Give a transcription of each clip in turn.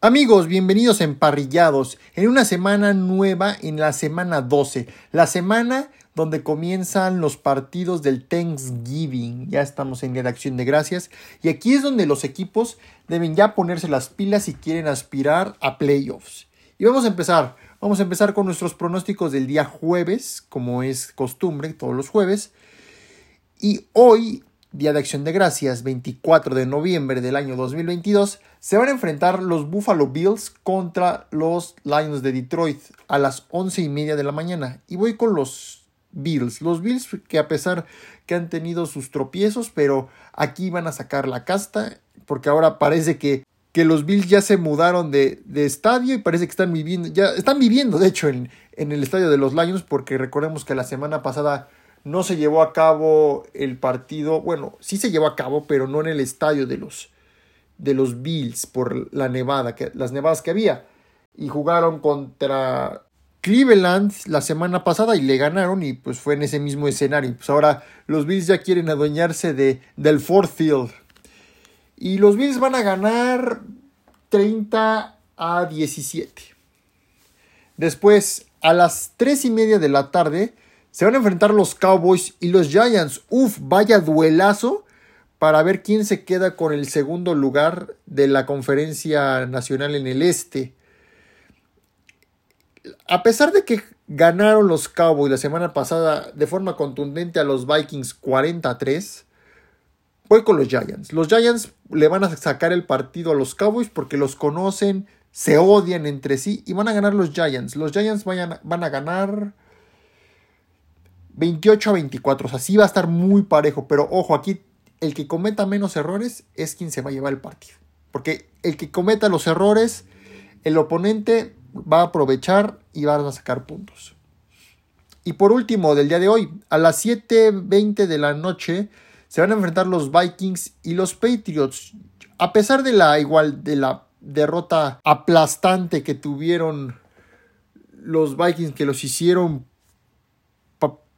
Amigos, bienvenidos a Emparrillados, en una semana nueva, en la semana 12, la semana donde comienzan los partidos del Thanksgiving. Ya estamos en la acción de gracias y aquí es donde los equipos deben ya ponerse las pilas si quieren aspirar a playoffs. Y vamos a empezar, vamos a empezar con nuestros pronósticos del día jueves, como es costumbre todos los jueves. Y hoy Día de Acción de Gracias, 24 de noviembre del año 2022, se van a enfrentar los Buffalo Bills contra los Lions de Detroit a las once y media de la mañana. Y voy con los Bills. Los Bills que a pesar que han tenido sus tropiezos, pero aquí van a sacar la casta, porque ahora parece que, que los Bills ya se mudaron de, de, estadio y parece que están viviendo, ya están viviendo de hecho en, en el estadio de los Lions, porque recordemos que la semana pasada no se llevó a cabo el partido, bueno, sí se llevó a cabo, pero no en el estadio de los, de los Bills por la nevada, que, las nevadas que había. Y jugaron contra Cleveland la semana pasada y le ganaron y pues fue en ese mismo escenario. Pues ahora los Bills ya quieren adueñarse de, del Ford Field. Y los Bills van a ganar 30 a 17. Después, a las 3 y media de la tarde, se van a enfrentar los Cowboys y los Giants. Uf, vaya duelazo para ver quién se queda con el segundo lugar de la conferencia nacional en el este. A pesar de que ganaron los Cowboys la semana pasada de forma contundente a los Vikings 43, voy con los Giants. Los Giants le van a sacar el partido a los Cowboys porque los conocen, se odian entre sí y van a ganar los Giants. Los Giants van a ganar 28 a 24. O sea, sí va a estar muy parejo. Pero ojo, aquí el que cometa menos errores es quien se va a llevar el partido. Porque el que cometa los errores, el oponente va a aprovechar y va a sacar puntos. Y por último, del día de hoy, a las 7.20 de la noche, se van a enfrentar los Vikings y los Patriots. A pesar de la igual de la derrota aplastante que tuvieron los Vikings, que los hicieron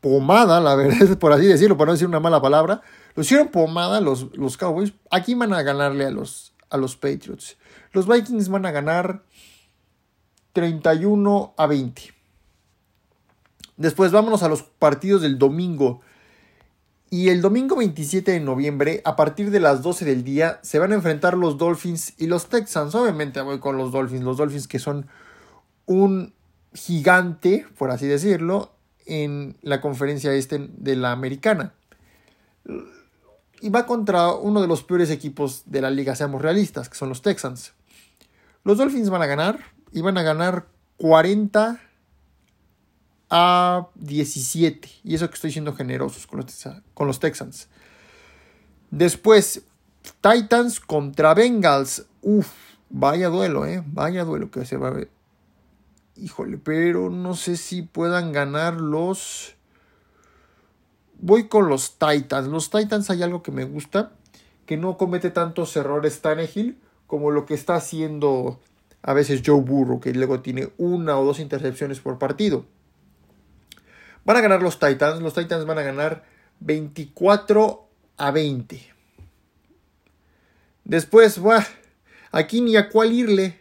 pomada, la verdad, por así decirlo, para no decir una mala palabra. Lo hicieron pomada los, los Cowboys. Aquí van a ganarle a los, a los Patriots. Los Vikings van a ganar 31 a 20. Después vámonos a los partidos del domingo. Y el domingo 27 de noviembre, a partir de las 12 del día, se van a enfrentar los Dolphins y los Texans. Obviamente voy con los Dolphins. Los Dolphins que son un gigante, por así decirlo, en la conferencia este de la americana. Y va contra uno de los peores equipos de la liga, seamos realistas, que son los Texans. Los Dolphins van a ganar y van a ganar 40 a 17. Y eso que estoy siendo generosos con los, con los Texans. Después, Titans contra Bengals. Uf, vaya duelo, eh. Vaya duelo que se va a ver Híjole, pero no sé si puedan ganar los... Voy con los Titans. Los Titans hay algo que me gusta, que no comete tantos errores Tannehill como lo que está haciendo a veces Joe Burrow, que luego tiene una o dos intercepciones por partido. Van a ganar los Titans. Los Titans van a ganar 24 a 20. Después, va aquí ni a cuál irle.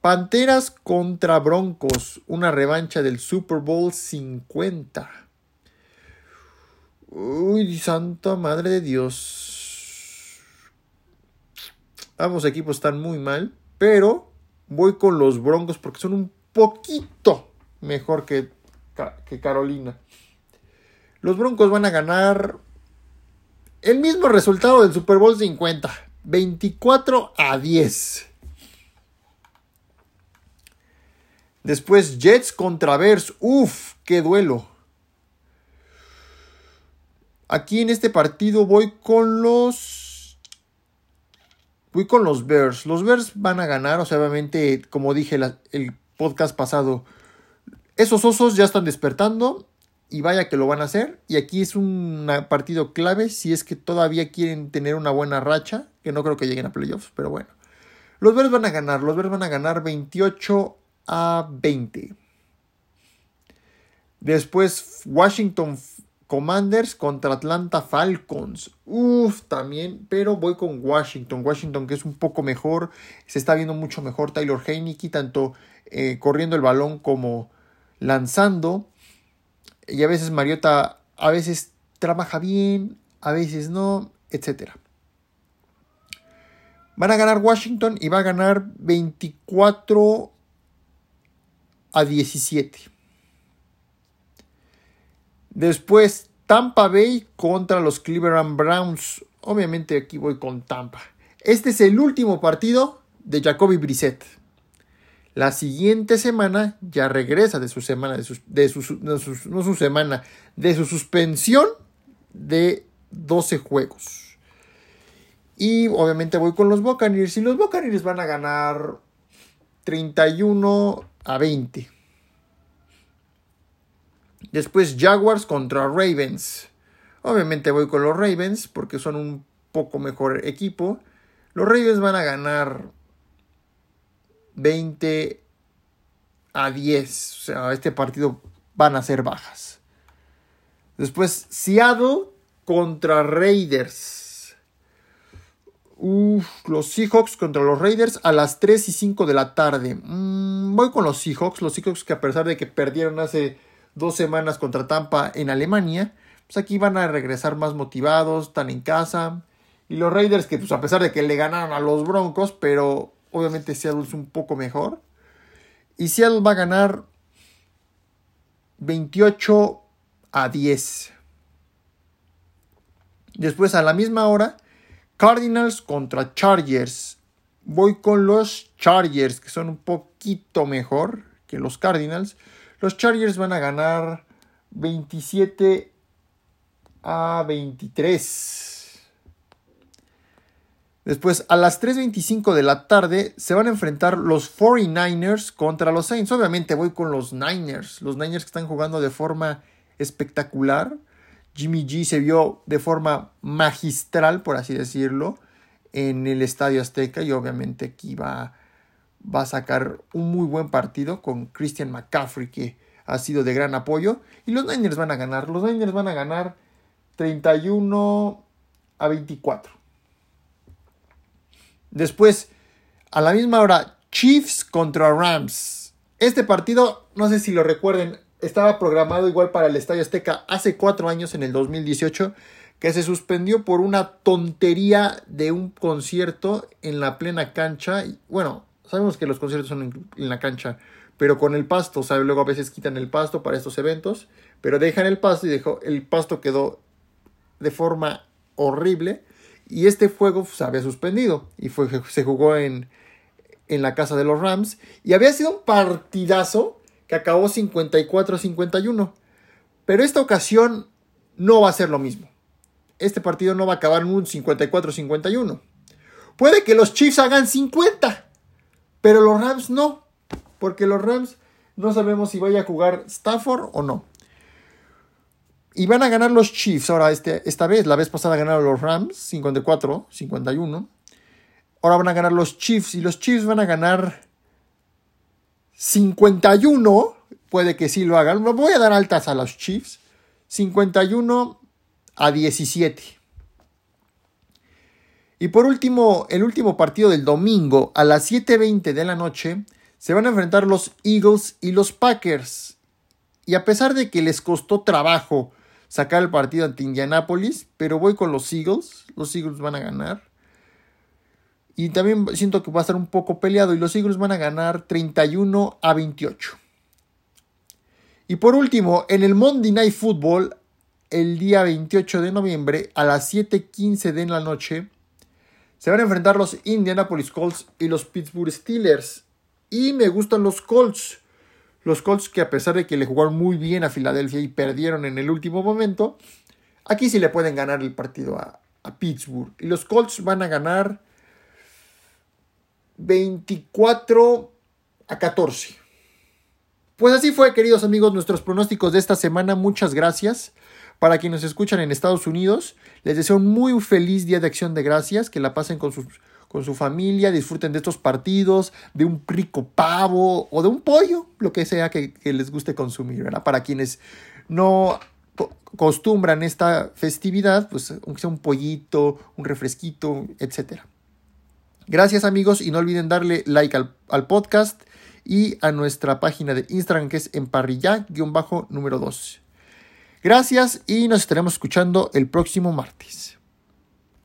Panteras contra Broncos, una revancha del Super Bowl 50. Uy, santa madre de Dios. Ambos equipos están muy mal, pero voy con los Broncos porque son un poquito mejor que, que Carolina. Los Broncos van a ganar el mismo resultado del Super Bowl 50, 24 a 10. Después Jets contra Bears. Uf, qué duelo. Aquí en este partido voy con los... Voy con los Bears. Los Bears van a ganar. O sea, obviamente, como dije el podcast pasado, esos osos ya están despertando. Y vaya que lo van a hacer. Y aquí es un partido clave si es que todavía quieren tener una buena racha. Que no creo que lleguen a playoffs, pero bueno. Los Bears van a ganar. Los Bears van a ganar 28 a 20. Después Washington Commanders contra Atlanta Falcons. Uf, también, pero voy con Washington. Washington que es un poco mejor. Se está viendo mucho mejor Taylor Heineke, tanto eh, corriendo el balón como lanzando. Y a veces Mariota, a veces trabaja bien, a veces no, etc. Van a ganar Washington y va a ganar 24 a 17. Después Tampa Bay contra los Cleveland Browns. Obviamente aquí voy con Tampa. Este es el último partido de Jacoby Brissett. La siguiente semana ya regresa de su semana, de, de no su semana, de su suspensión de 12 juegos. Y obviamente voy con los Buccaneers y los Buccaneers van a ganar 31 a 20. Después Jaguars contra Ravens. Obviamente voy con los Ravens porque son un poco mejor equipo. Los Ravens van a ganar 20 a 10. O sea, este partido van a ser bajas. Después, Seattle contra Raiders. Uf, los Seahawks contra los Raiders a las 3 y 5 de la tarde. Mm, voy con los Seahawks. Los Seahawks que a pesar de que perdieron hace dos semanas contra Tampa en Alemania, pues aquí van a regresar más motivados, están en casa. Y los Raiders que pues a pesar de que le ganaron a los Broncos, pero Obviamente Seattle es un poco mejor. Y Seattle va a ganar 28 a 10. Después a la misma hora, Cardinals contra Chargers. Voy con los Chargers, que son un poquito mejor que los Cardinals. Los Chargers van a ganar 27 a 23. Después, a las 3.25 de la tarde, se van a enfrentar los 49ers contra los Saints. Obviamente voy con los Niners. Los Niners que están jugando de forma espectacular. Jimmy G se vio de forma magistral, por así decirlo, en el Estadio Azteca. Y obviamente aquí va, a sacar un muy buen partido con Christian McCaffrey, que ha sido de gran apoyo. Y los Niners van a ganar. Los Niners van a ganar 31 a 24. Después, a la misma hora, Chiefs contra Rams. Este partido, no sé si lo recuerden, estaba programado igual para el Estadio Azteca hace cuatro años, en el 2018, que se suspendió por una tontería de un concierto en la plena cancha. Bueno, sabemos que los conciertos son en, la cancha, pero con el pasto, ¿sabe? Luego a veces quitan el pasto para estos eventos, pero dejan el pasto y dejó, el pasto quedó de forma horrible. Y este juego se había suspendido y fue, se jugó en, en la casa de los Rams. Y había sido un partidazo que acabó 54-51. Pero esta ocasión no va a ser lo mismo. Este partido no va a acabar en un 54-51. Puede que los Chiefs hagan 50, pero los Rams no. Porque los Rams no sabemos si vaya a jugar Stafford o no. Y van a ganar los Chiefs ahora este, esta vez. La vez pasada ganaron los Rams 54, 51. Ahora van a ganar los Chiefs y los Chiefs van a ganar 51. Puede que sí lo hagan. Voy a dar altas a los Chiefs. 51 a 17. Y por último, el último partido del domingo a las 7.20 de la noche se van a enfrentar los Eagles y los Packers. Y a pesar de que les costó trabajo sacar el partido ante Indianapolis, pero voy con los Eagles. Los Eagles van a ganar. Y también siento que va a estar un poco peleado y los Eagles van a ganar 31 a 28. Y por último, en el Monday Night Football, el día 28 de noviembre a las 7:15 de la noche, se van a enfrentar los Indianapolis Colts y los Pittsburgh Steelers. Y me gustan los Colts. Los Colts que a pesar de que le jugaron muy bien a Filadelfia y perdieron en el último momento, aquí sí le pueden ganar el partido a, Pittsburgh. Y los Colts van a ganar 24 a 14. Pues así fue, queridos amigos, nuestros pronósticos de esta semana. Muchas gracias. Para quienes escuchan en Estados Unidos, les deseo un muy feliz Día de Acción de Gracias, que la pasen con con su familia, disfruten de estos partidos, de un rico pavo o de un pollo, lo que sea que, les guste consumir. Para quienes no acostumbran esta festividad, pues aunque sea un pollito, un refresquito, etc. Gracias amigos y no olviden darle like al, al podcast y a nuestra página de Instagram que es emparrilla-número 2. Gracias y nos estaremos escuchando el próximo martes.